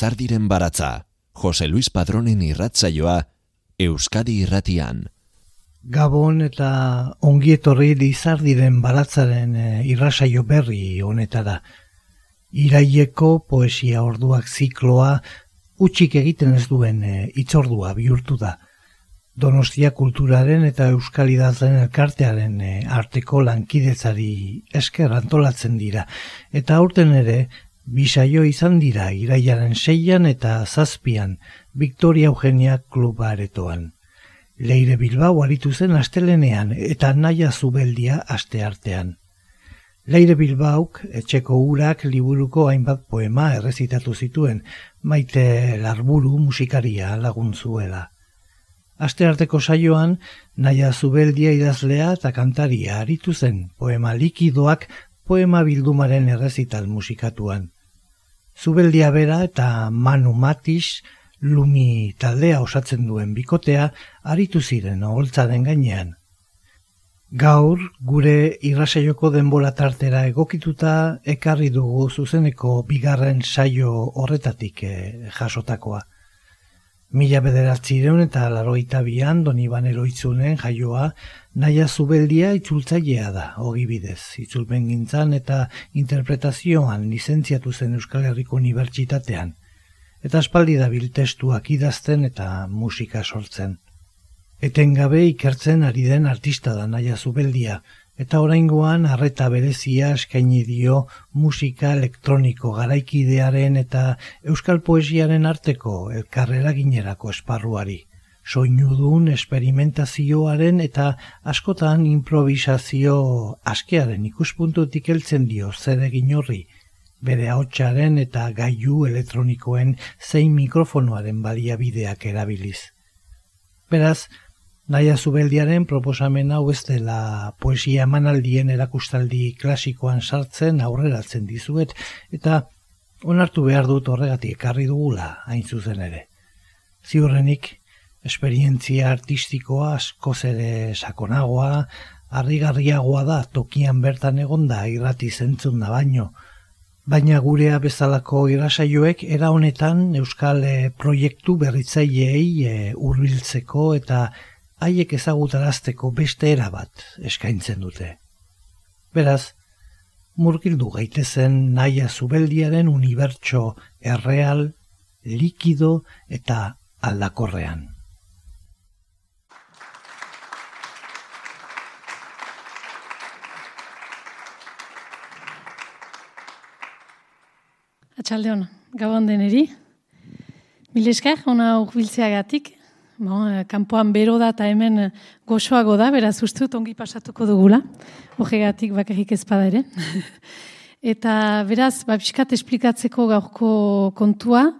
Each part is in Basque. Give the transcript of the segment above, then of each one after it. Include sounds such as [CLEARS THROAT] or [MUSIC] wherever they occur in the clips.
Lizardiren baratza, Jose Luis Padronen irratzaioa, Euskadi irratian. Gabon eta ongietorri Lizardiren baratzaren e, irrasaio berri honetara. Iraieko poesia orduak zikloa utxik egiten ez duen e, itzordua bihurtu da. Donostia kulturaren eta euskalidazen elkartearen e, arteko lankidezari esker antolatzen dira. Eta aurten ere, Bisaio izan dira iraiaren seian eta zazpian Victoria Eugenia kluba aretoan. Leire Bilbao aritu zen astelenean eta naia zubeldia aste artean. Leire Bilbauk etxeko urak liburuko hainbat poema errezitatu zituen, maite larburu musikaria laguntzuela. Aste arteko saioan, naia zubeldia idazlea eta kantaria aritu zen poema likidoak poema bildumaren errezital musikatuan. Zubeldia bera eta Manu Matis lumi taldea osatzen duen bikotea aritu ziren oholtzaren gainean. Gaur, gure irrasaioko denbola tartera egokituta ekarri dugu zuzeneko bigarren saio horretatik eh, jasotakoa. Mila bederatzireun eta laroita bian doni baneroitzunen jaioa naia zubeldia itzultzailea da, hogi bidez. Itzulpen gintzan eta interpretazioan lizentziatu zen Euskal Herriko Unibertsitatean. Eta aspaldi da biltestuak idazten eta musika sortzen. Etengabe ikertzen ari den artista da naia zubeldia, eta oraingoan harreta berezia eskaini dio musika elektroniko garaikidearen eta euskal poesiaren arteko elkarrera ginerako esparruari. Soinudun esperimentazioaren eta askotan improvisazio askearen ikuspuntutik heltzen dio zer egin horri, bere ahotsaren eta gailu elektronikoen zein mikrofonoaren baliabideak erabiliz. Beraz, Naia Zubeldiaren proposamen hau ez dela poesia emanaldien erakustaldi klasikoan sartzen aurreratzen dizuet eta onartu behar dut horregatik ekarri dugula hain zuzen ere. Ziurrenik, esperientzia artistikoa asko ere sakonagoa, harrigarriagoa da tokian bertan egonda irrati zentzun da baino, baina gurea bezalako irasaioek era honetan euskal eh, proiektu berritzaileei e, hurbiltzeko eta haiek ezagutarazteko beste era bat eskaintzen dute. Beraz, murgildu gaitezen naia zubeldiaren unibertso erreal, likido eta aldakorrean. Atxalde hona, gabon deneri. Mileskar, hona urbiltzeagatik, Bo, eh, kanpoan bero da eta hemen eh, goxoago da, beraz uste dut ongi pasatuko dugula, horregatik bakarrik ezpada ere. [LAUGHS] eta beraz, ba, biskat esplikatzeko gaurko kontua,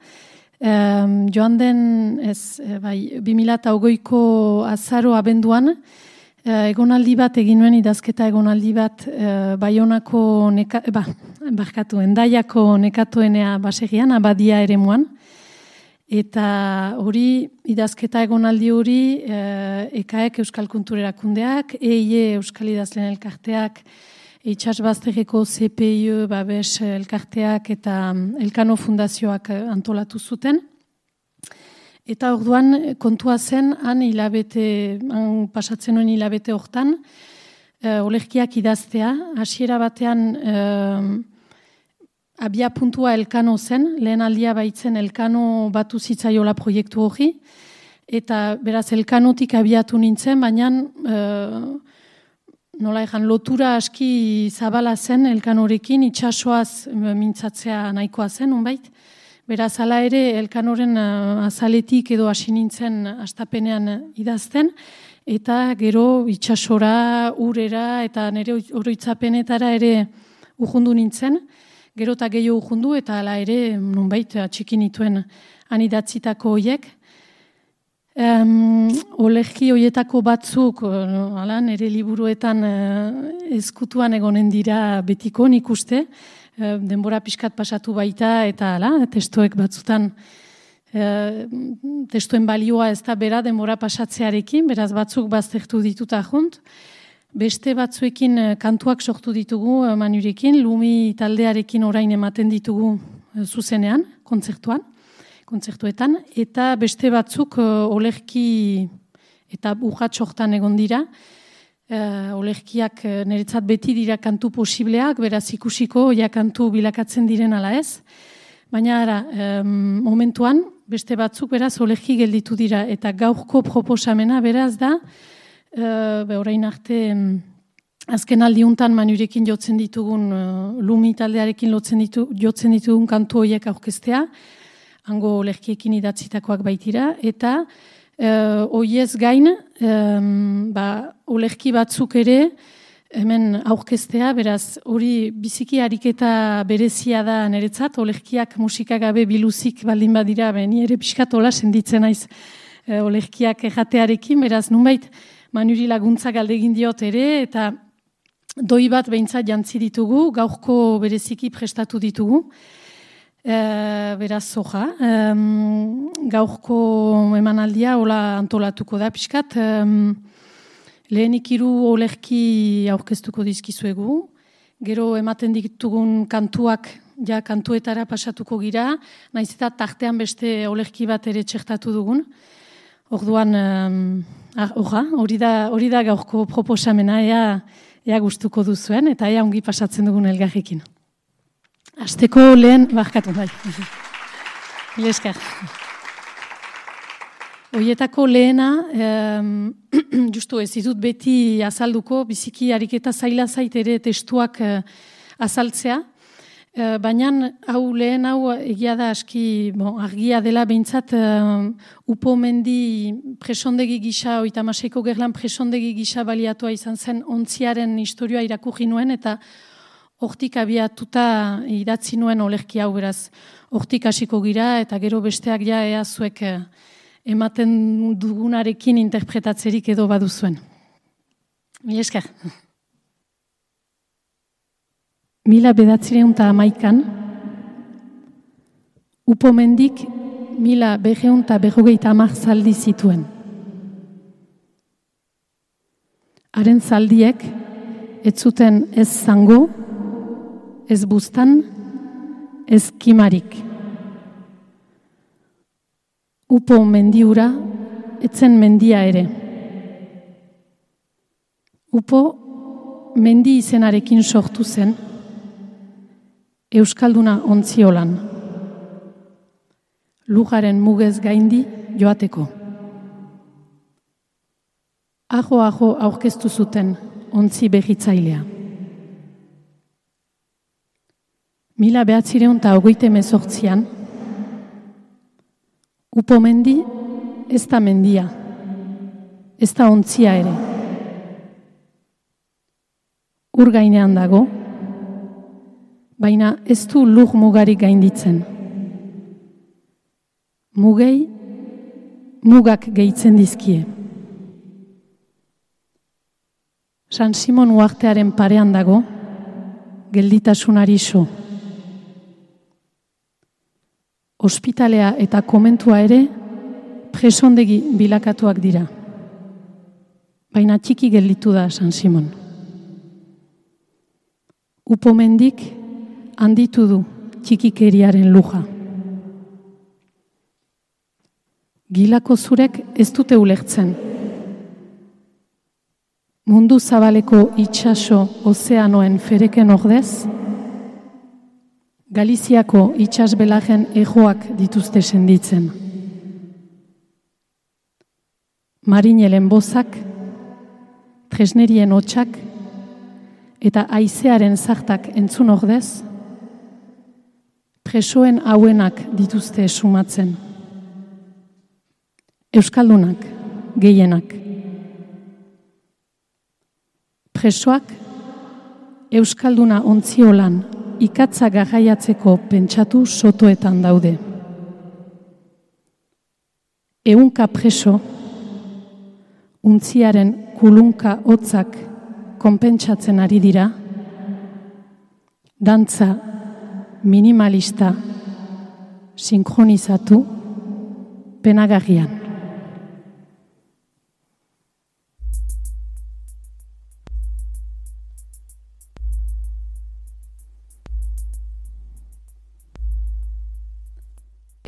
um, joan den, ez, eh, bai, 2008ko azaro abenduan, egonaldi bat egin nuen idazketa egonaldi bat uh, baionako, neka, ba, barkatu, endaiako nekatuenea basegian, abadia ere muan, Eta hori, idazketa egonaldi hori, e, ekaek Euskal Kulturerakundeak, EIE Euskal Idazlen Elkarteak, Itxas Baztegeko CPI Babes Elkarteak eta mm, Elkano Fundazioak antolatu zuten. Eta orduan kontua zen, han hilabete, han pasatzen nuen hilabete hortan, e, olerkiak idaztea, hasiera batean... E, abia puntua elkano zen, lehen aldia baitzen elkano batu zitzaiola proiektu hori, eta beraz elkanotik abiatu nintzen, baina e, nola ezan lotura aski zabala zen elkanorekin, itxasoaz mintzatzea nahikoa zen, unbait. Beraz, ala ere, elkanoren uh, azaletik edo hasi nintzen astapenean idazten, eta gero itxasora, urera, eta nire oroitzapenetara ere urrundu nintzen gero eta gehiago jundu eta hala ere nunbait atxikin ituen anidatzitako hoiek. Um, Olegi hoietako batzuk, ala, nire liburuetan uh, ezkutuan egonen dira betiko nik uste, denbora pixkat pasatu baita, eta ala, testuek batzutan, e, testuen balioa ez da bera denbora pasatzearekin, beraz batzuk baztertu dituta junt, Beste batzuekin kantuak sortu ditugu manurekin, lumi taldearekin orain ematen ditugu zuzenean, kontzertuan, kontzertuetan, eta beste batzuk olerki eta urratxortan egon dira, uh, olerkiak niretzat beti dira kantu posibleak, beraz ikusiko ja kantu bilakatzen diren ala ez. Baina ara, momentuan, beste batzuk beraz olerki gelditu dira, eta gaurko proposamena beraz da, uh, be orain arte, azken aldiuntan manurekin jotzen ditugun, uh, lumi taldearekin lotzen ditu, jotzen ditugun kantu horiek aurkeztea, hango olerkiekin idatzitakoak baitira, eta Uh, oiez gain, um, ba, olerki batzuk ere, hemen aurkeztea, beraz, hori biziki ariketa berezia da niretzat, olerkiak musikagabe biluzik baldin badira, beni ere piskatola senditzen naiz uh, olerkiak erratearekin, beraz, nunbait, manuri laguntza galdegin diot ere, eta doi bat behintzat jantzi ditugu, gaurko bereziki prestatu ditugu, E, beraz, soja, e, gaurko emanaldia hola antolatuko da pixkat. E, lehenik iru olerki aurkeztuko dizkizuegu. Gero ematen ditugun kantuak, ja kantuetara pasatuko gira, naiz eta tartean beste olerki bat ere txertatu dugun. Orduan, ah, hori da, hori da gaurko proposamena, ea, ea gustuko duzuen, eta ea ongi pasatzen dugun elgarrekin. Azteko lehen, barkatu, bai. [LAUGHS] Ileskar. Oietako lehena, [CLEARS THROAT] justu ez ditut beti azalduko, biziki ariketa zaila zait ere testuak uh, azaltzea, uh, baina hau lehen hau egia da aski bon, argia dela behintzat uh, upo mendi presondegi gisa, oita maseko gerlan presondegi gisa baliatua izan zen ontziaren historioa irakurri nuen, eta hortik abiatuta idatzi nuen olerki hau beraz, hortik hasiko gira eta gero besteak ja ea zuek eh, ematen dugunarekin interpretatzerik edo baduzuen. Mi esker. Mila bedatzireun eta amaikan, upomendik mila beheun eta behogeita amak zaldi zituen. Haren zaldiek, ez zuten ez zango, ez bustan, ez kimarik. Upo mendiura, etzen mendia ere. Upo mendi izenarekin sortu zen, Euskalduna ontziolan. Lugaren mugez gaindi joateko. Ajo-ajo aurkeztu zuten ontzi behitzailea. Mila behatzireun eta ogoite mezortzian, upo mendi ez da mendia, ez da ontzia ere. Ur gainean dago, baina ez du lur mugarik gainditzen. Mugei, mugak gehitzen dizkie. San Simon uartearen parean dago, gelditasunari so. ospitalea eta komentua ere presondegi bilakatuak dira. Baina txiki gelditu da San Simon. Upomendik handitu du txikikeriaren luja. Gilako zurek ez dute ulertzen. Mundu zabaleko itxaso ozeanoen fereken ordez, Galiziako itxasbelagen ejoak dituzte senditzen. Marinelen bozak, tresnerien hotxak eta aizearen zartak entzun ordez, presoen hauenak dituzte sumatzen. Euskaldunak, gehienak. Presoak, Euskalduna ontziolan ikatza garraiatzeko pentsatu sotoetan daude. Eunka preso, untziaren kulunka hotzak konpentsatzen ari dira, dantza minimalista, sinkronizatu, penagarrian.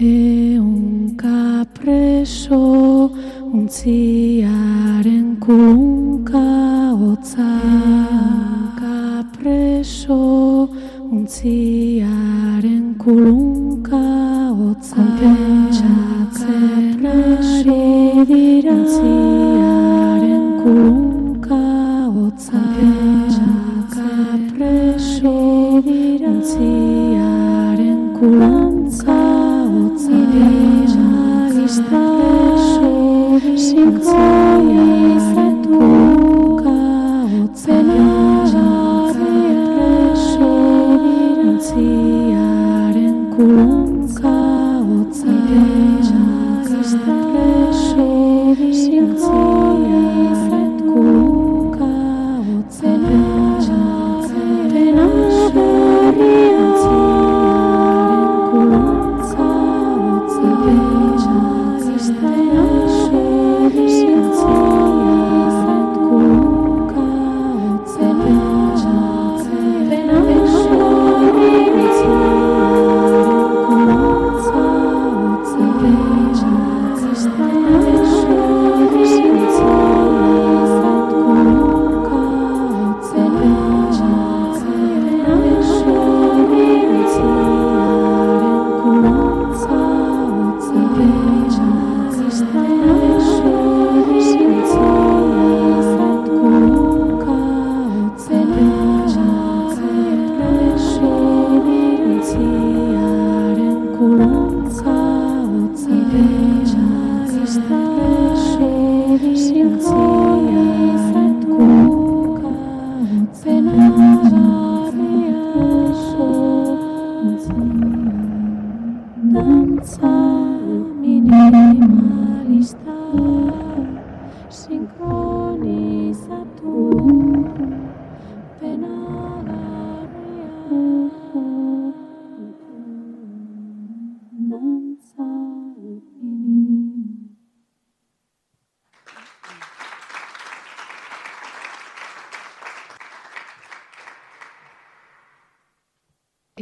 Eunka preso untziaren kulunka hotza Eunka preso untziaren kulunka hotza Pentsatzen ari dira untziaren kulunka hotza Pentsatzen preso dira untziaren kulunka hotza Pentsatzen preso sinkronizatu untziaren kulunka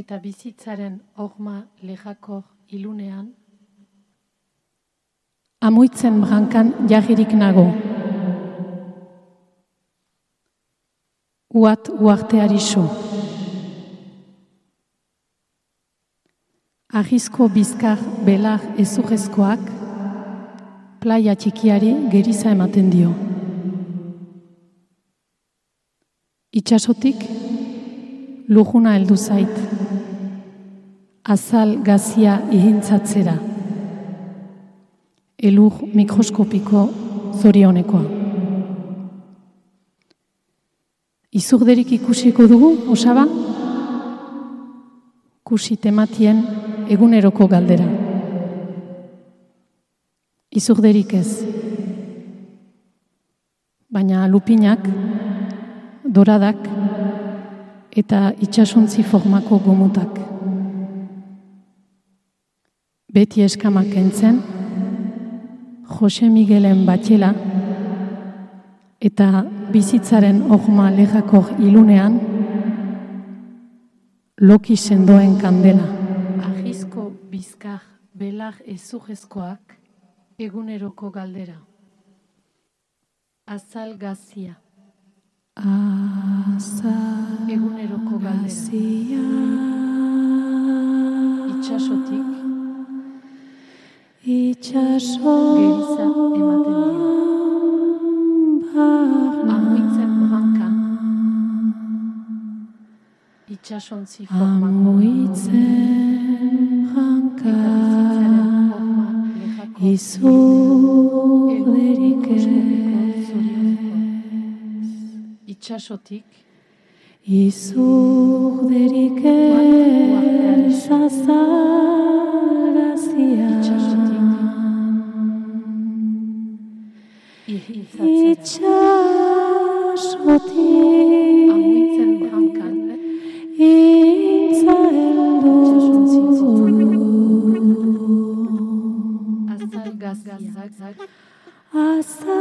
eta bizitzaren horma lejakor ilunean, amuitzen brankan jagirik nago. Uat uarteari so. Ahizko bizkar belar ezurrezkoak, playa txikiari geriza ematen dio. Itxasotik, lujuna heldu zait, azal gazia ihintzatzera, elur mikroskopiko zorionekoa. Izurderik ikusiko dugu, osaba? Kusi tematien eguneroko galdera. Izurderik ez. Baina lupinak, doradak, eta itxasuntzi formako gomutak. Beti eskamak entzen, Jose Miguelen batxela, eta bizitzaren ohma lejakor ilunean, loki sendoen kandela. Ahizko bizkar belar ezugezkoak eguneroko galdera. Azal gazia. Azal eguneroko galdera. Itxasotik. Itxaso ematen dio. Amuitzen branka. Itxasontzi formako Amuitzen branka. Izuderik ez. Itxasotik. Izuderik ez. Itxasotik. Itzas moti agutzen bankan itzaheldu eh? azar gas gasak asa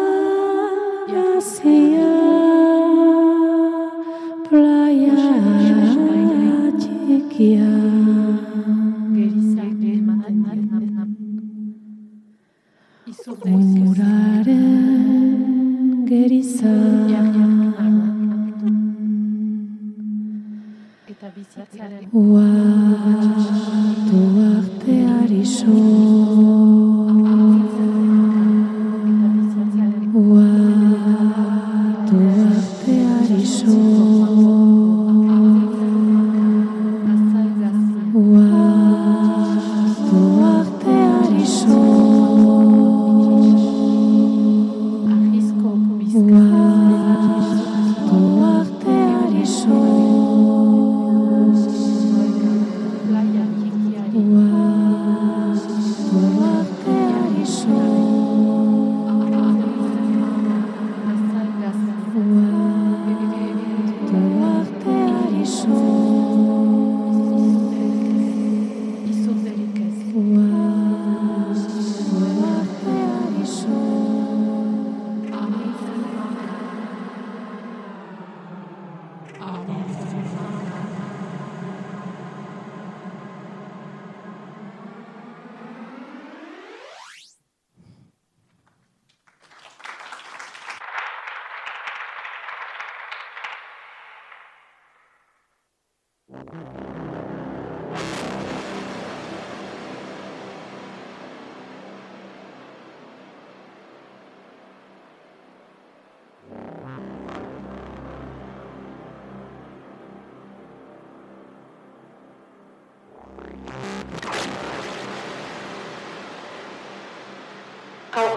jasia geriza Uatu arteari Uatu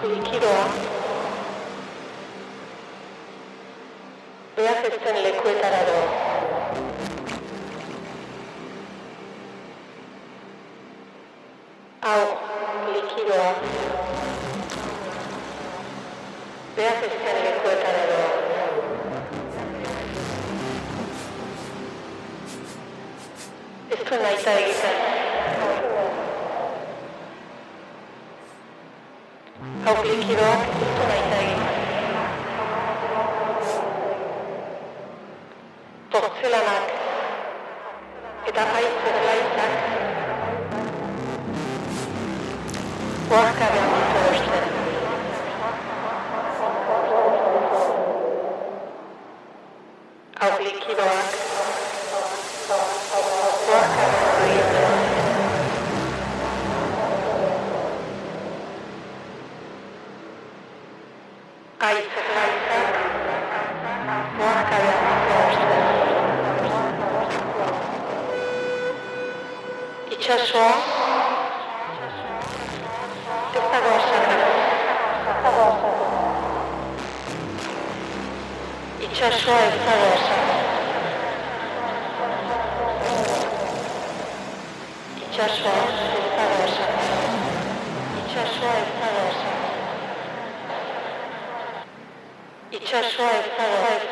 likidoa behar ez zen lekuetara doa. Hau likidoa behar ez zen lekuetara doa. Ez du nahita egiten. Hau likidoak ez du nahita egiten. Portzelanak eta haitz erlaitzak Oaxka behar ditu eusten. Hau likidoak Oaxka behar ditu Haitz erlaitzak Oaxka behar ditu eusten. Itxasoa ez dago osaka. Itxasoa ez dago osaka. Itxasoa ez dago osaka. Itxasoa ez dago osaka. Itxasoa ez dago osaka. Itxasoa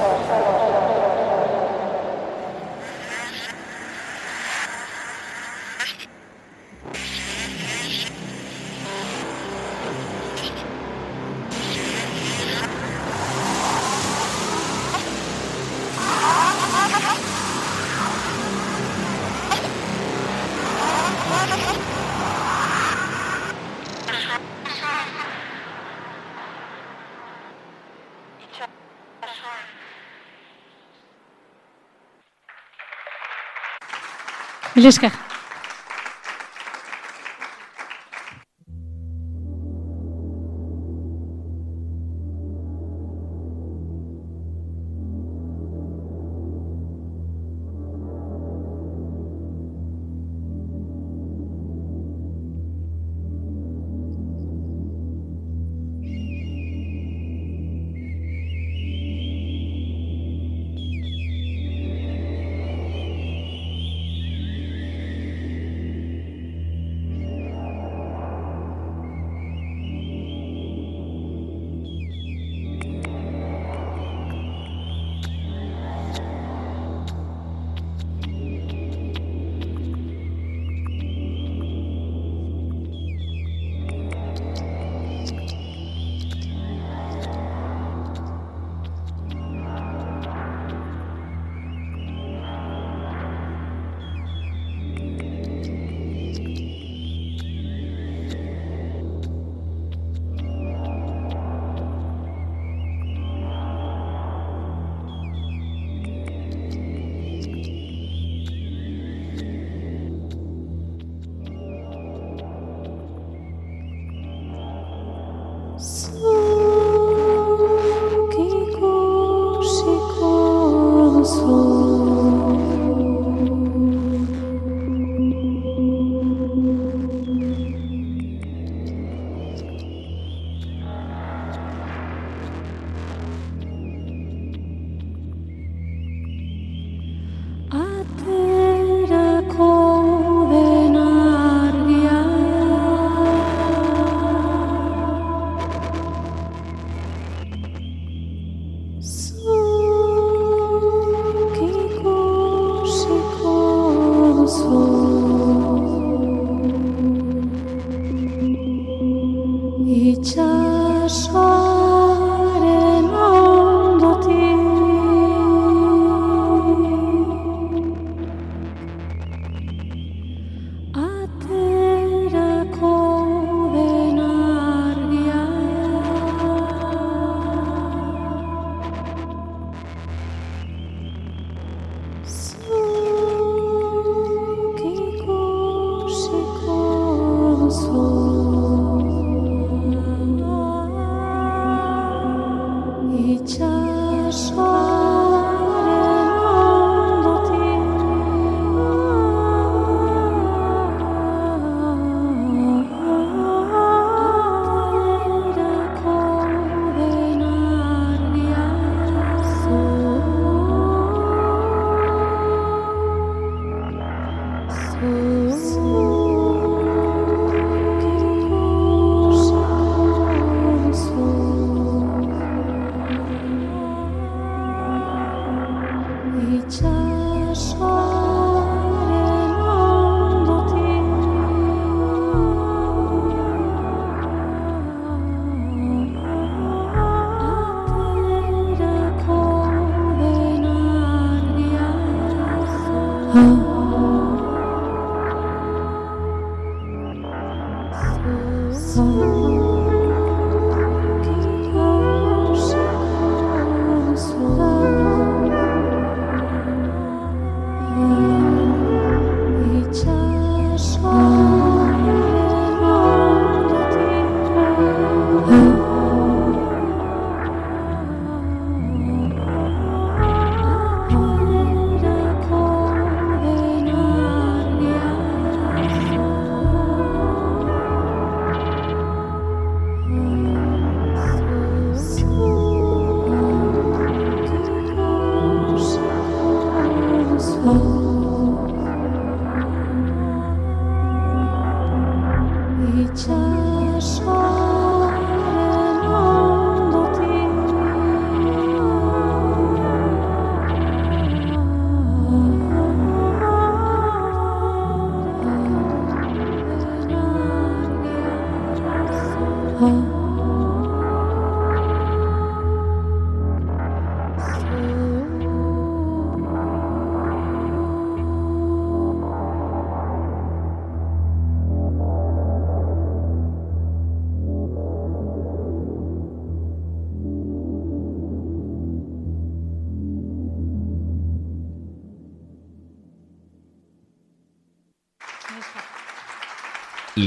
Mil esker.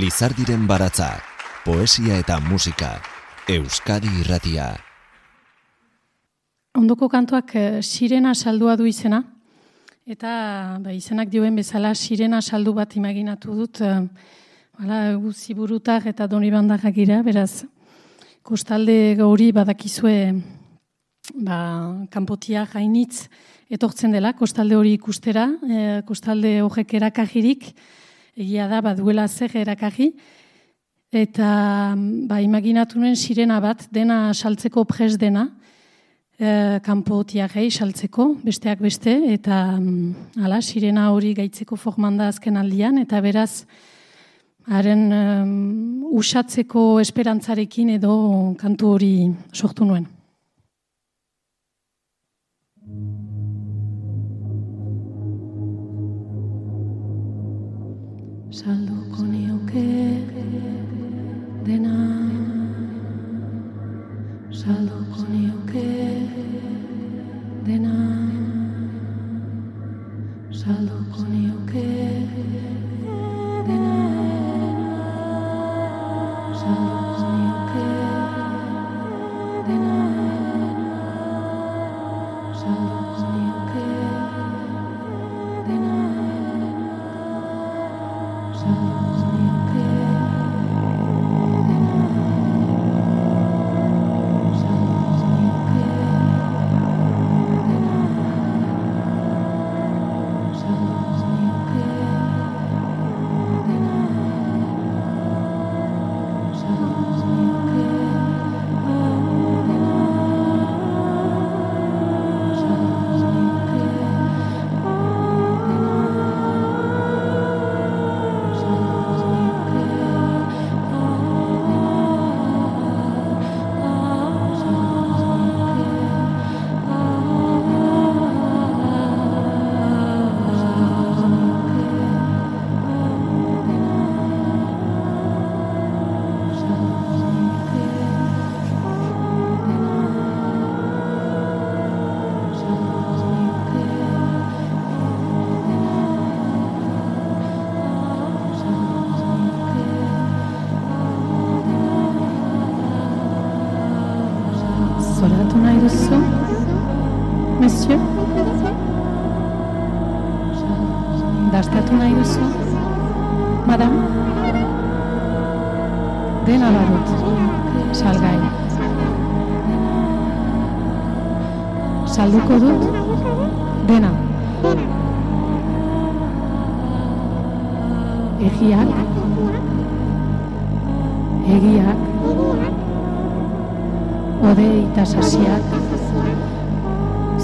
Lizardiren baratza, poesia eta musika, Euskadi irratia. Ondoko kantuak eh, sirena saldua du izena, eta ba, izenak dioen bezala sirena saldu bat imaginatu dut, eh, hala, guzi burutak eta doni bandarrak gira, beraz, kostalde gauri badakizue ba, kanpotia gainitz etortzen dela, kostalde hori ikustera, eh, kostalde horrek erakajirik, egia da, baduela zer erakaji, eta ba, imaginatu nuen sirena bat, dena saltzeko pres dena, e, kanpo tiagei saltzeko, besteak beste, eta mm, hala, sirena hori gaitzeko forman da azken aldian, eta beraz, haren um, usatzeko esperantzarekin edo kantu hori sortu nuen. Salduko nioke dena Dastatu nahi duzu? Madam? Dena badut, salgai. Salduko dut? Dena. Egiak, egiak, ode eta sasiak,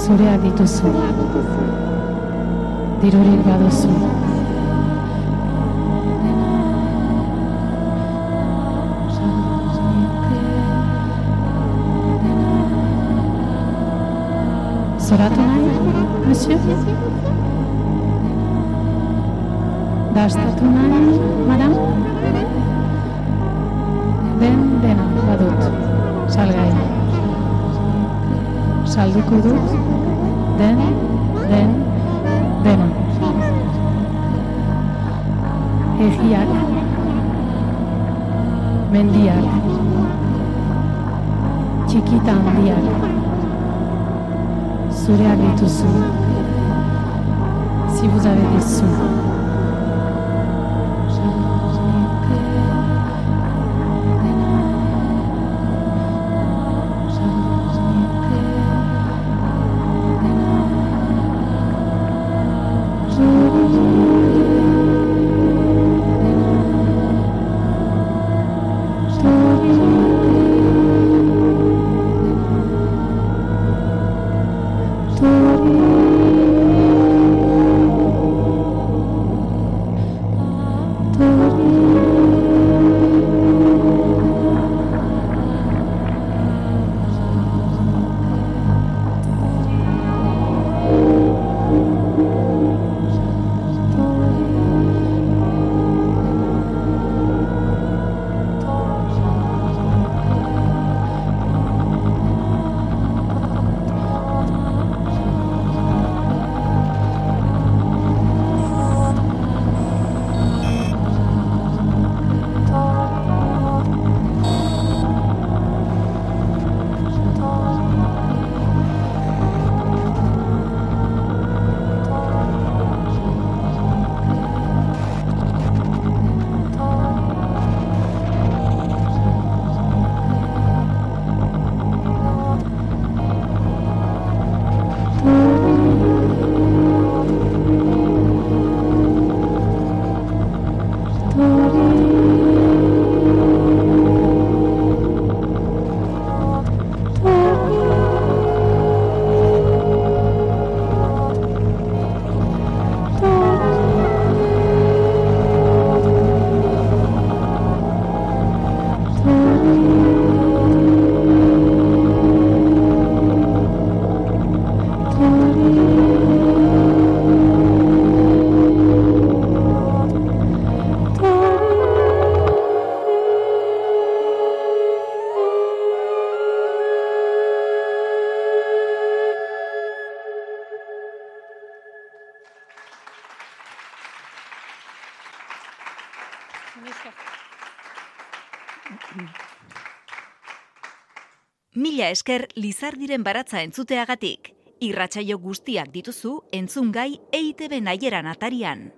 zureak dituzu. Dirurik baduzu. Zoratu nahi, monsieur? Dastatu nahi, madam? Den dena badut, salgai. Salduko dut, den, den, Egiak, mendiak, txikita handiak, zureak dituzu, si vous avez des sous. Mila esker Lizardiren baratza entzuteagatik. Irratsaio guztiak dituzu entzungai EITB naieran atarian.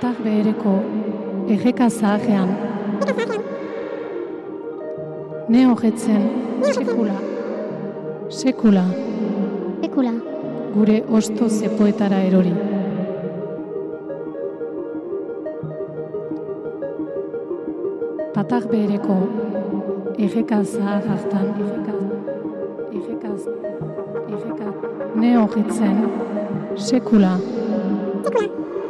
Patak behereko egeka zahajean. Ne hogetzen, sekula, sekula, Ekula, gure osto zepoetara erori. Patak behereko egeka zahar hartan, egeka, egeka, egeka, ne hogetzen, sekula,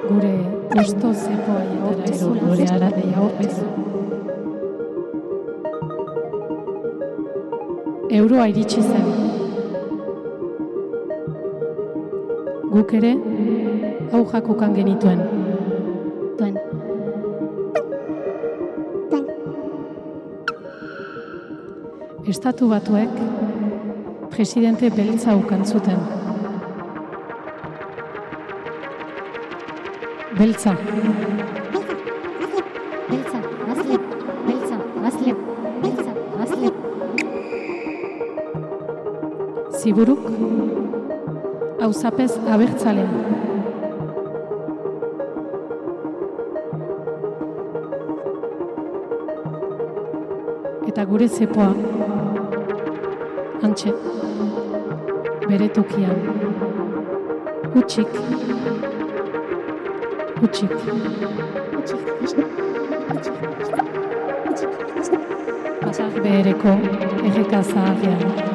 gure Usto zepo aietera gure aradeia horrezu. Euroa iritsi zen. Guk ere, hau jakukan genituen. Duen. Duen. Estatu batuek, presidente beltza ukantzuten. zuten. Beltza. Beltza, gazle, beltza, gazle, beltza, gazle. Ziburuk, auzapez abertzalea. Eta gure zepoa, antxe, bere tokian, hutsik, hutsik, batzak behereko erreka zaharrean.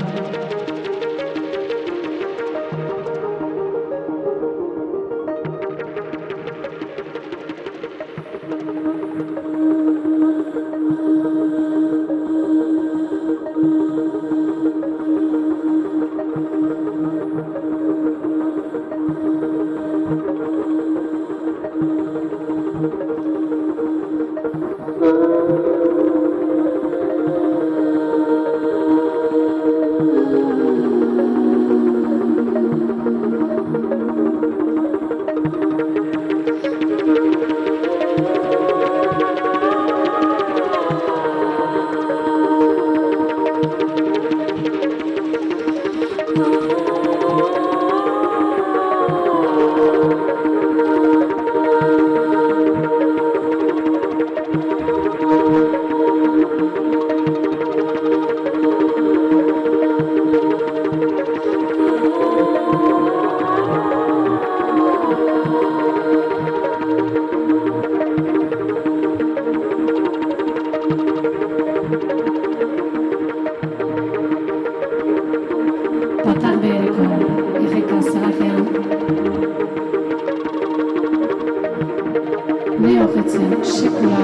Ne horretzen sekula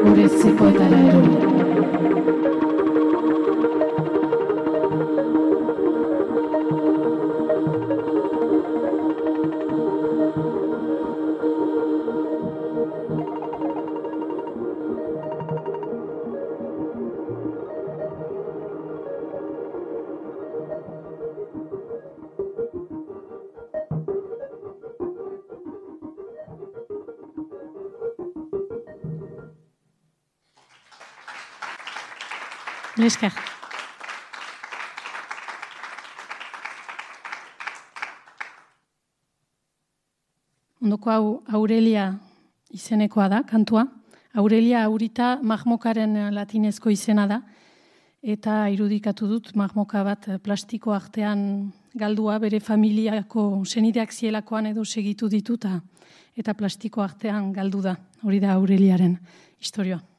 gure zepoetara erori. Esker. Ondoko hau Aurelia izenekoa da, kantua. Aurelia aurita mahmokaren latinezko izena da, eta irudikatu dut mahmoka bat plastiko artean galdua bere familiako senideak zielakoan edo segitu dituta eta plastiko artean galdu da. Hori da Aureliaren historioa.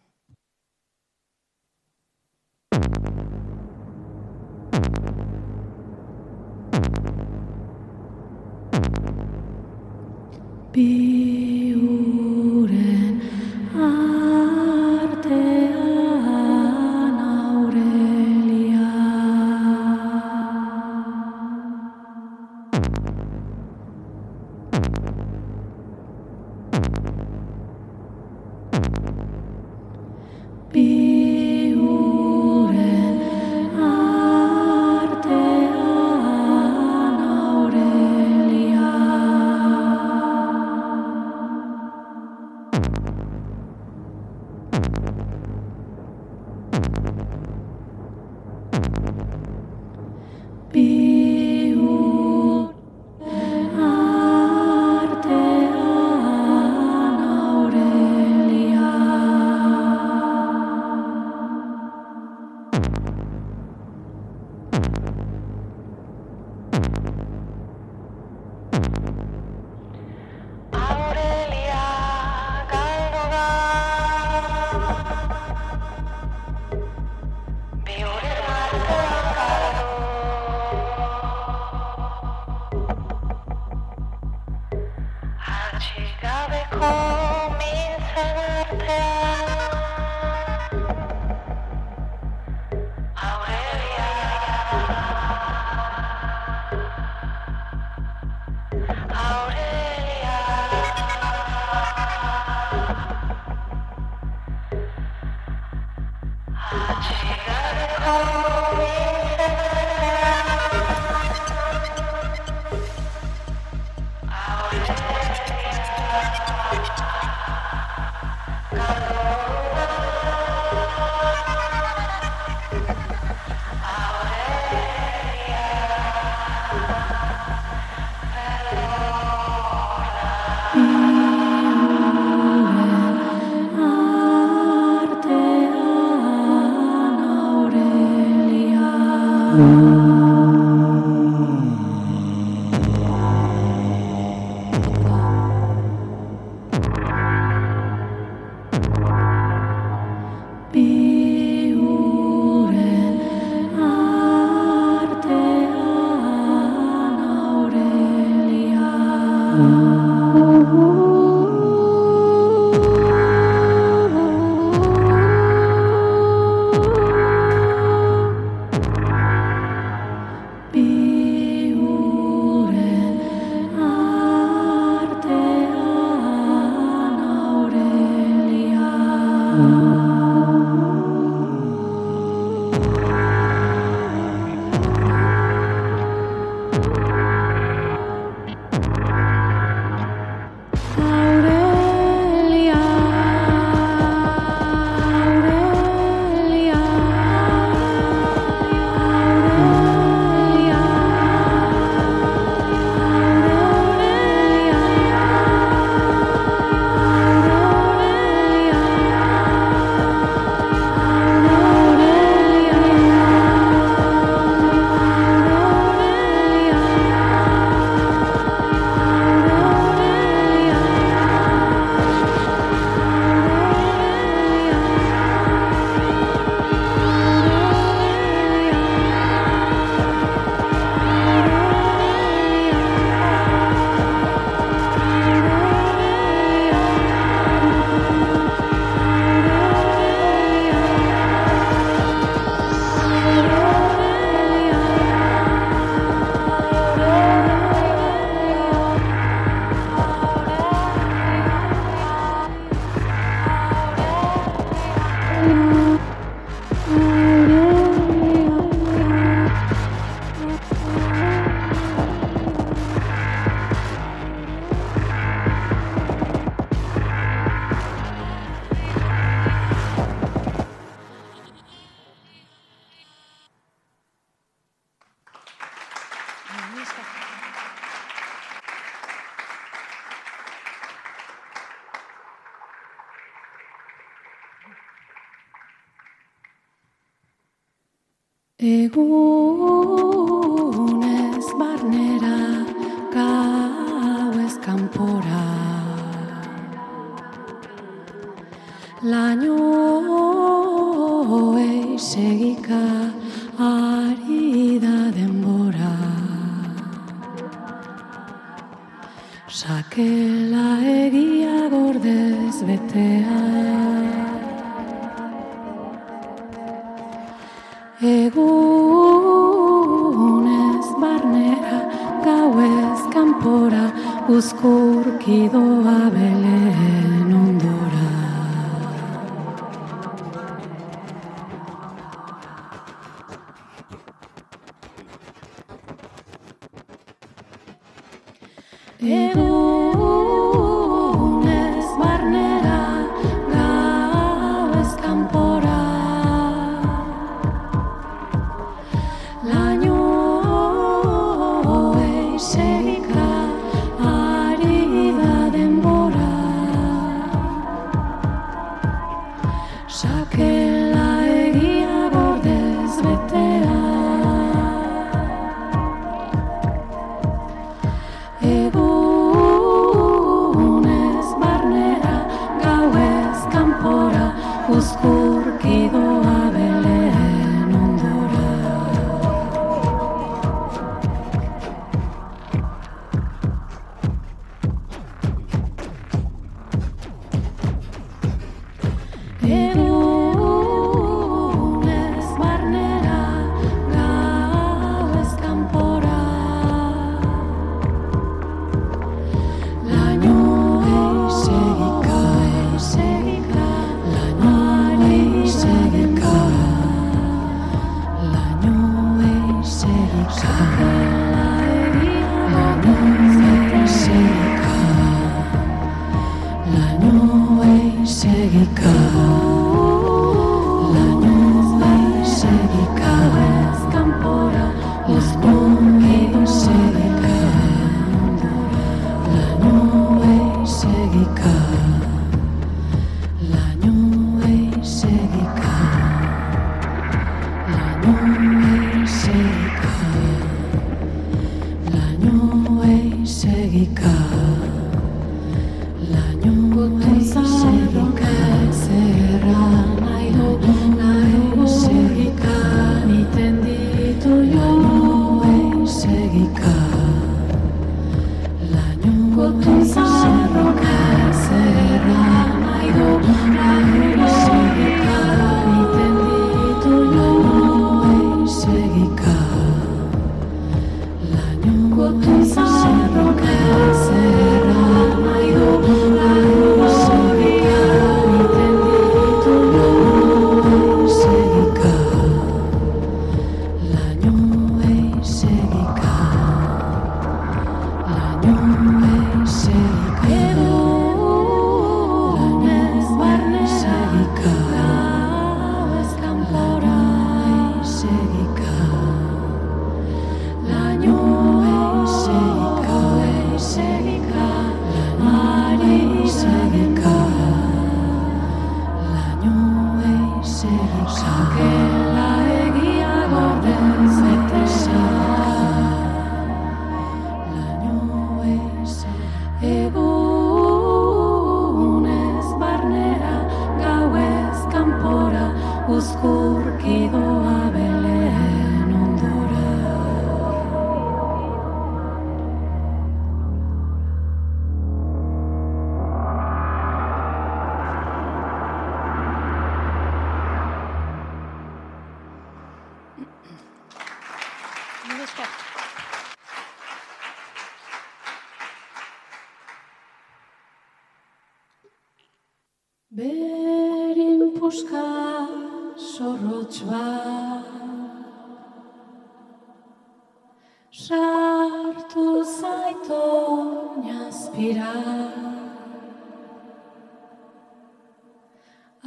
Cusco.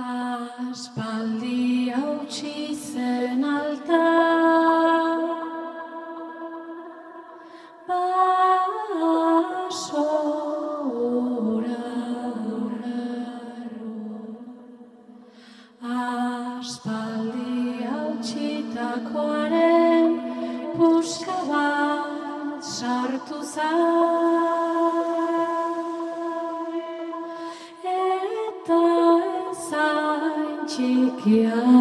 Aspaldi hautsi zen altar Basora Aspaldi hautsitakoaren Puska bat sartu zan Yeah.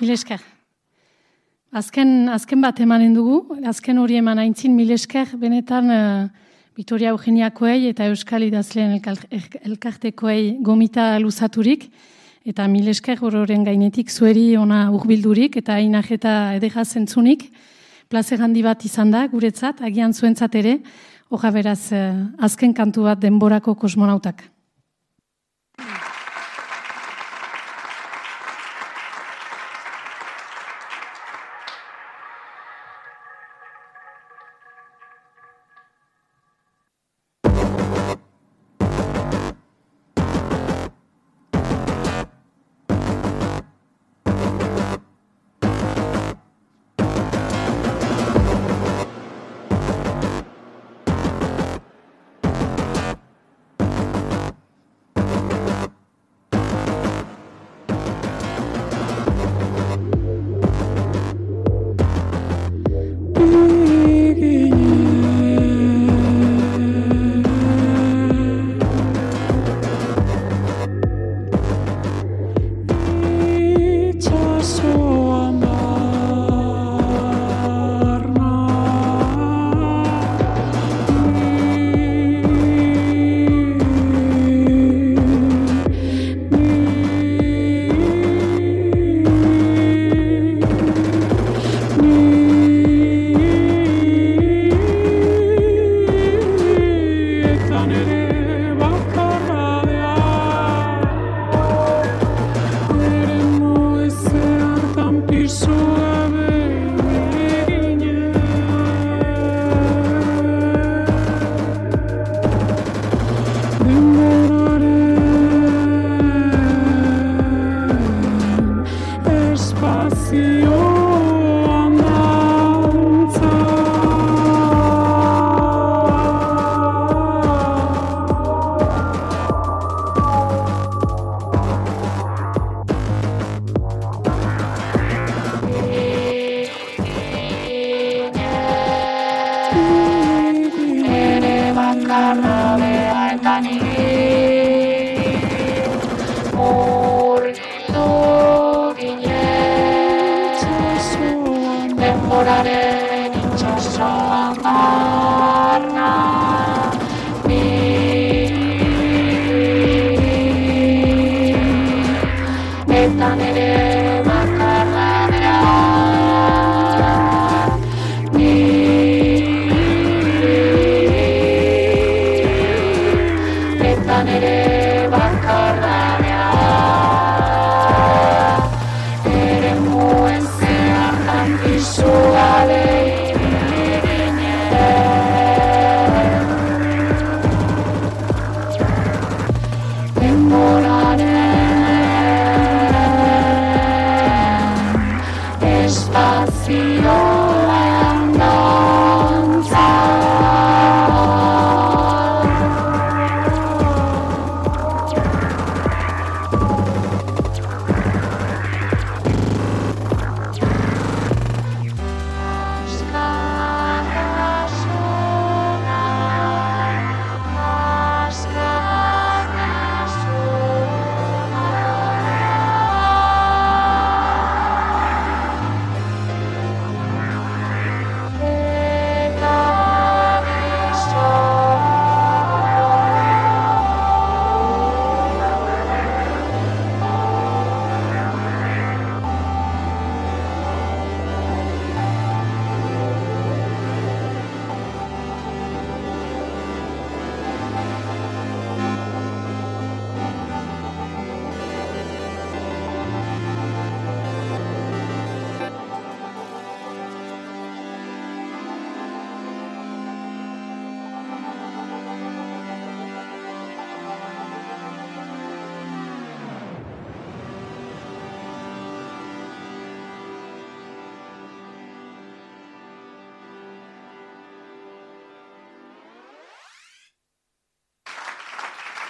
Milesker. Azken, azken bat emanen dugu, azken hori eman aintzin milesker, benetan uh, Vitoria Eugeniakoei eta Euskal Idazleen elkartekoei gomita luzaturik, eta milesker hororen gainetik zueri ona urbildurik, eta inak eta edera zentzunik, plazer handi bat izan da, guretzat, agian zuentzat ere, hoja beraz, eh, azken kantu bat denborako kosmonautak. passeou.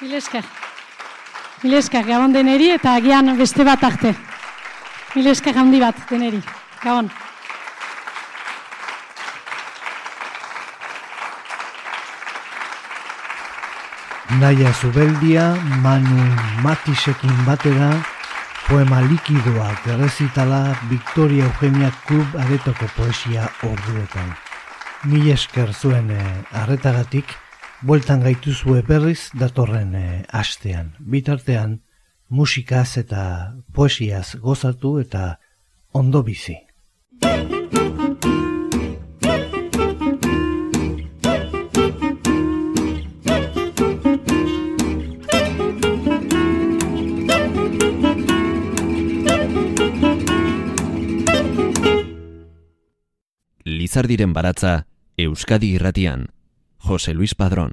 Mil esker. Mil esker, gabon deneri eta agian beste bat arte. Mil esker handi bat deneri. Gabon. Naia Zubeldia, Manu Matisekin batera, poema likidoak errezitala Victoria Eugenia Klub aretoko poesia orduetan. Mil esker zuen eh, arretagatik, bueltan gaituzue berriz datorren eh, astean. Bitartean, musikaz eta poesiaz gozatu eta ondo bizi. Lizardiren baratza Euskadi irratian. Jose Luis Padrón.